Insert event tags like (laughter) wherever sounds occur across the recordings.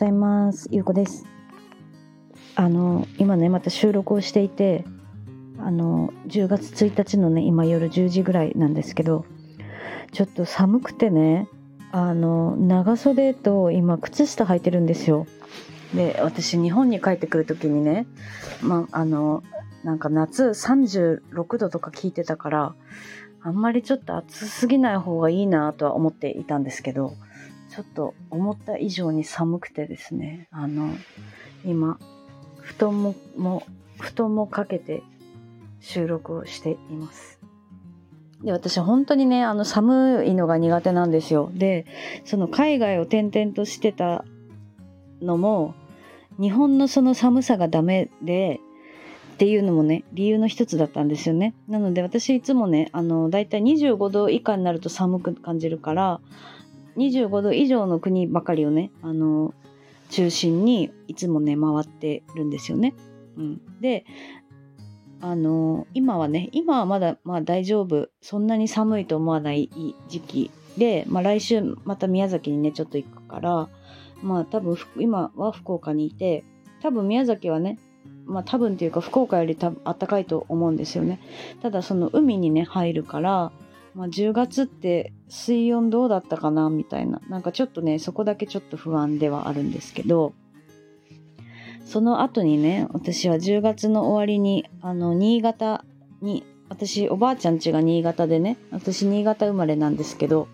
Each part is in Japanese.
ざいます。ゆうこです。あの、今ね、また収録をしていて、あの、10月1日のね、今夜10時ぐらいなんですけど、ちょっと寒くてね、あの、長袖と今、靴下履いてるんですよ。で、私、日本に帰ってくる時にね、まあ、の、なんか夏36度とか聞いてたから、あんまりちょっと暑すぎない方がいいなとは思っていたんですけど、ちょっと思った以上に寒くてですね、あの、今、布団も、も、布団もかけて収録をしています。で、私本当にね、あの寒いのが苦手なんですよ。で、その海外を転々としてたのも、日本のその寒さがダメで、っていうのもね、理由の一つだったんですよね。なので私いつもね、あの、だいたい25度以下になると寒く感じるから、25度以上の国ばかりをね、あの、中心にいつもね、回ってるんですよね。うん。で、あの、今はね、今はまだ、まあ大丈夫。そんなに寒いと思わない時期で、まあ来週また宮崎にね、ちょっと行くから、まあ多分、今は福岡にいて、多分宮崎はね、まあ多分っていうか福岡よりた暖かいと思うんですよね。ただその海にね、入るから、まあ、10月って水温どうだったかなみたいな。なんかちょっとね、そこだけちょっと不安ではあるんですけど、その後にね、私は10月の終わりに、あの、新潟に、私、おばあちゃん家が新潟でね、私、新潟生まれなんですけど、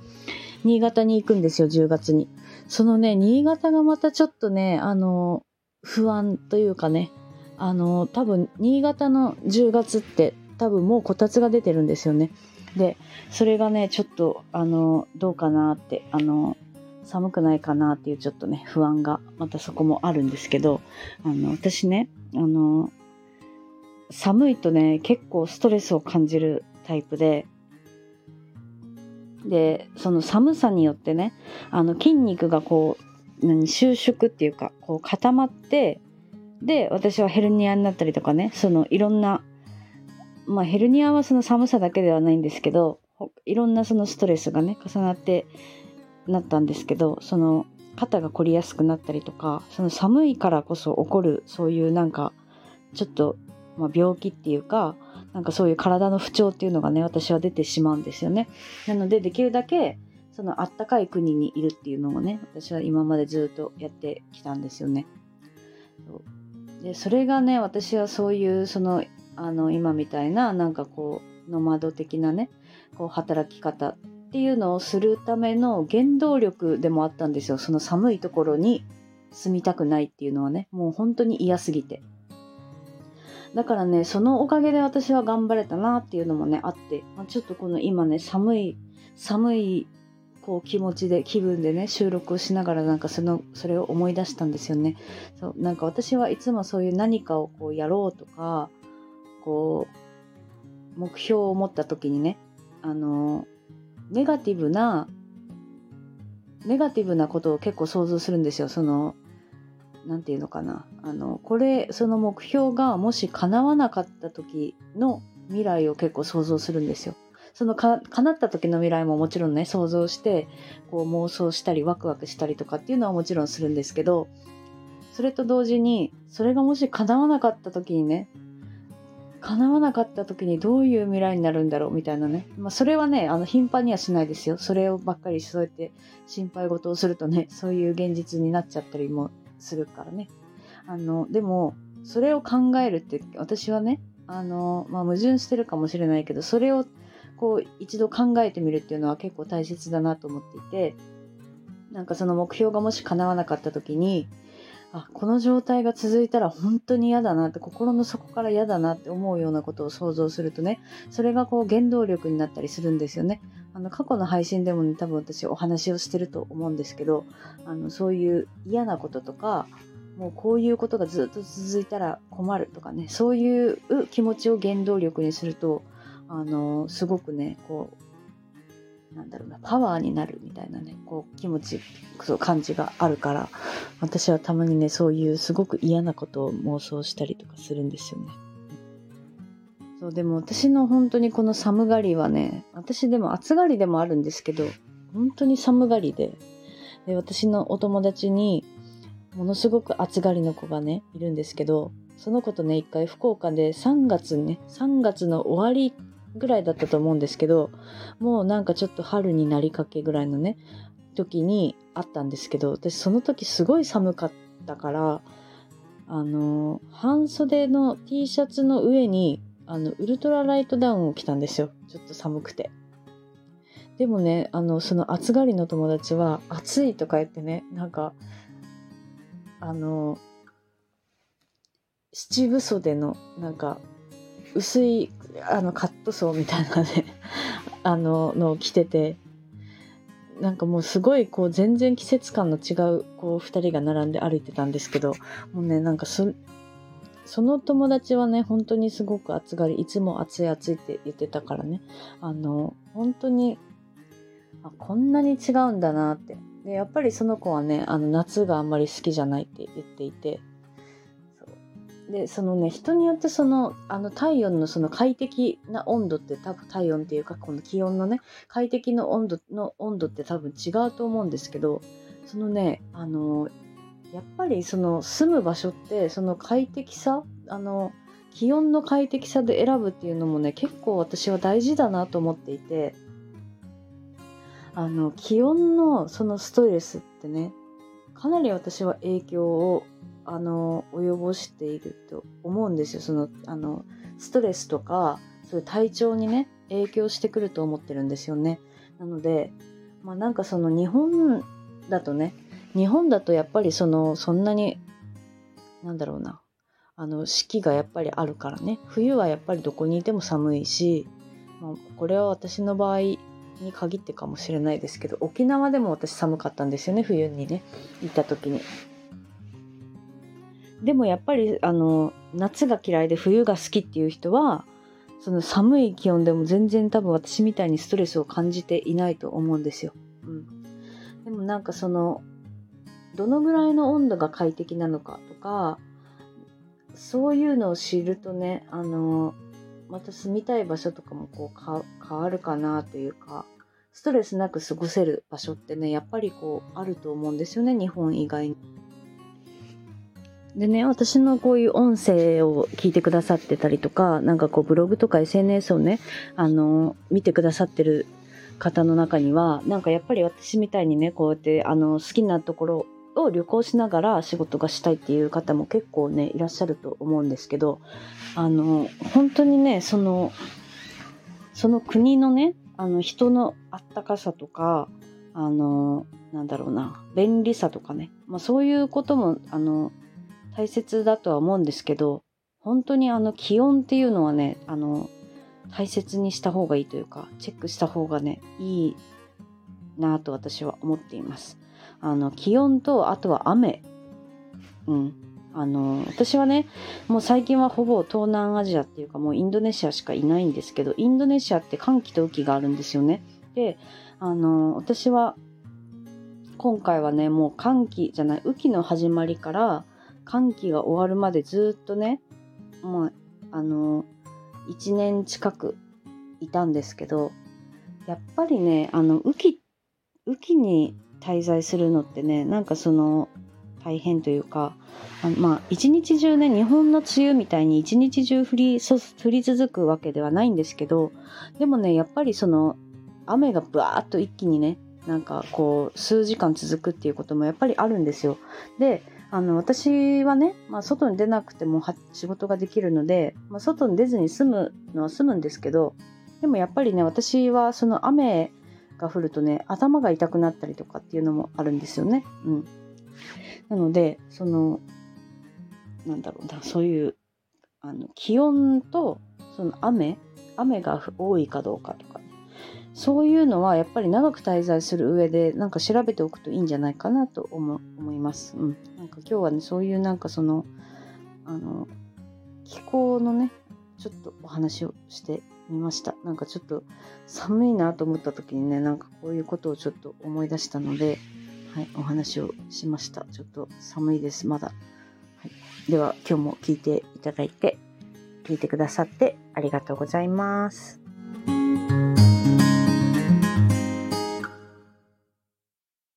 新潟に行くんですよ、10月に。そのね、新潟がまたちょっとね、あの、不安というかね、あの、多分、新潟の10月って、多分もうこたつが出てるんですよね。で、それがね、ちょっと、あの、どうかなって、あの、寒くないかなっていうちょっとね、不安が、またそこもあるんですけど、あの、私ね、あの、寒いとね、結構ストレスを感じるタイプで、で、その寒さによってね、あの、筋肉がこう、何、収縮っていうか、こう固まって、で、私はヘルニアになったりとかね、そのいろんな、まあヘルニアはその寒さだけではないんですけど、いろんなそのストレスがね、重なってなったんですけど、その肩が凝りやすくなったりとか、その寒いからこそ起こるそういうなんか、ちょっと、まあ、病気っていうか、なんかそういう体の不調っていうのがね、私は出てしまうんですよね。なので、できるだけ、そのあったかい国にいるっていうのをね、私は今までずっとやってきたんですよね。で、それがね、私はそういう、その、あの、今みたいな、なんかこう、ノマド的なね、こう、働き方っていうのをするための原動力でもあったんですよ。その寒いところに住みたくないっていうのはね、もう本当に嫌すぎて。だからね、そのおかげで私は頑張れたなっていうのもね、あって、まあ、ちょっとこの今ね、寒い、寒い、こう気持ちで、気分でね、収録をしながらなんかその、それを思い出したんですよね。そう、なんか私はいつもそういう何かをこうやろうとか、こう、目標を持った時にね、あの、ネガティブな、ネガティブなことを結構想像するんですよ。その、なんていうのかな。あの、これ、その目標がもし叶わなかった時の未来を結構想像するんですよ。そのか、叶った時の未来ももちろんね、想像して、こう妄想したりワクワクしたりとかっていうのはもちろんするんですけど、それと同時に、それがもし叶わなかった時にね、叶わなかった時にどういう未来になるんだろうみたいなね。まあそれはね、あの頻繁にはしないですよ。それをばっかりそうやって心配事をするとね、そういう現実になっちゃったりもするからね。あの、でも、それを考えるって、私はね、あの、まあ矛盾してるかもしれないけど、それをこう一度考えてみるっていうのは結構大切だなと思っていて、なんかその目標がもし叶わなかった時に、あこの状態が続いたら本当に嫌だなって心の底から嫌だなって思うようなことを想像するとねそれがこう原動力になったりするんですよね。あの過去の配信でも、ね、多分私お話をしてると思うんですけどあのそういう嫌なこととかもうこういうことがずっと続いたら困るとかねそういう気持ちを原動力にするとあのすごくねこうなんだろうな、パワーになるみたいなね、こう気持ち、そう感じがあるから、私はたまにね、そういうすごく嫌なことを妄想したりとかするんですよね。そう、でも私の本当にこの寒がりはね、私でも暑がりでもあるんですけど、本当に寒がりで、で私のお友達に、ものすごく暑がりの子がねいるんですけどその子とね一回福岡で3月ね3月の終わりぐらいだったと思うんですけどもうなんかちょっと春になりかけぐらいのね時にあったんですけど私その時すごい寒かったからあの半袖の T シャツの上にあのウルトラライトダウンを着たんですよ。ちょっと寒くて。でもねあのその暑がりの友達は暑いとか言ってねなんかあの七分袖のなんか薄いあのカットソーみたいなね (laughs) あののを着ててなんかもうすごいこう全然季節感の違うこう2人が並んで歩いてたんですけどもうねなんかその友達はね本当にすごく暑がりいつも暑い暑いって言ってたからねあの本当にあこんなに違うんだなって。でやっぱりその子はねあの夏があんまり好きじゃないって言っていてでそのね人によってそのあの体温のその快適な温度って多分体温っていうかこの気温のね快適の温度の温度って多分違うと思うんですけどそのねあのやっぱりその住む場所ってその快適さあの気温の快適さで選ぶっていうのもね結構私は大事だなと思っていてあの気温のそのストレスってねかなり私は影響をあの及ぼしていると思うんですよ。そのあのストレスとかそういう体調にね影響してくると思ってるんですよね。なのでまあなんかその日本だとね日本だとやっぱりそのそんなになんだろうなあの四季がやっぱりあるからね冬はやっぱりどこにいても寒いし、まあ、これは私の場合に限ってかもしれないですけど沖縄でも私寒かったんですよね冬にね行った時に。でもやっぱりあの夏が嫌いで冬が好きっていう人はその寒い気温でも全然多分私みたいにストレスを感じていないと思うんですよ。うん、でもなんかそのどのぐらいの温度が快適なのかとかそういうのを知るとねあのまた住みたい場所とかもこう変わるかなというかストレスなく過ごせる場所ってねやっぱりこうあると思うんですよね日本以外に。でね、私のこういう音声を聞いてくださってたりとか、なんかこうブログとか SNS をね、あの、見てくださってる方の中には、なんかやっぱり私みたいにね、こうやってあの好きなところを旅行しながら仕事がしたいっていう方も結構ね、いらっしゃると思うんですけど、あの、本当にね、その、その国のね、あの人のあったかさとか、あの、なんだろうな、便利さとかね、まあそういうことも、あの、大切だとは思うんですけど本当にあの気温っていうのはねあの大切にした方がいいというかチェックした方がねいいなと私は思っています。あの気温とあとは雨。うん。あの私はねもう最近はほぼ東南アジアっていうかもうインドネシアしかいないんですけどインドネシアって寒気と雨季があるんですよね。であの私は今回はねもう寒気じゃない雨季の始まりから寒気が終わるまでずっとねもうあの1年近くいたんですけどやっぱりねあの雨季雨季に滞在するのってねなんかその大変というかあまあ一日中ね日本の梅雨みたいに一日中降り降り続くわけではないんですけどでもねやっぱりその雨がブワーッと一気にねなんかこう数時間続くっていうこともやっぱりあるんですよ。であの私はね、まあ、外に出なくても仕事ができるので、まあ、外に出ずに済むのは済むんですけどでもやっぱりね私はその雨が降るとね頭が痛くなったりとかっていうのもあるんですよね。うん、なのでそのなんだろうなそういうあの気温とその雨雨が多いかどうかとそういうのはやっぱり長く滞在する上でなんか調べておくといいんじゃないかなと思思います。うん、なんか今日はねそういうなんかそのあの気候のねちょっとお話をしてみました。なんかちょっと寒いなと思った時にねなんかこういうことをちょっと思い出したので、はい、お話をしました。ちょっと寒いですまだ。はい、では今日も聞いていただいて聞いてくださってありがとうございます。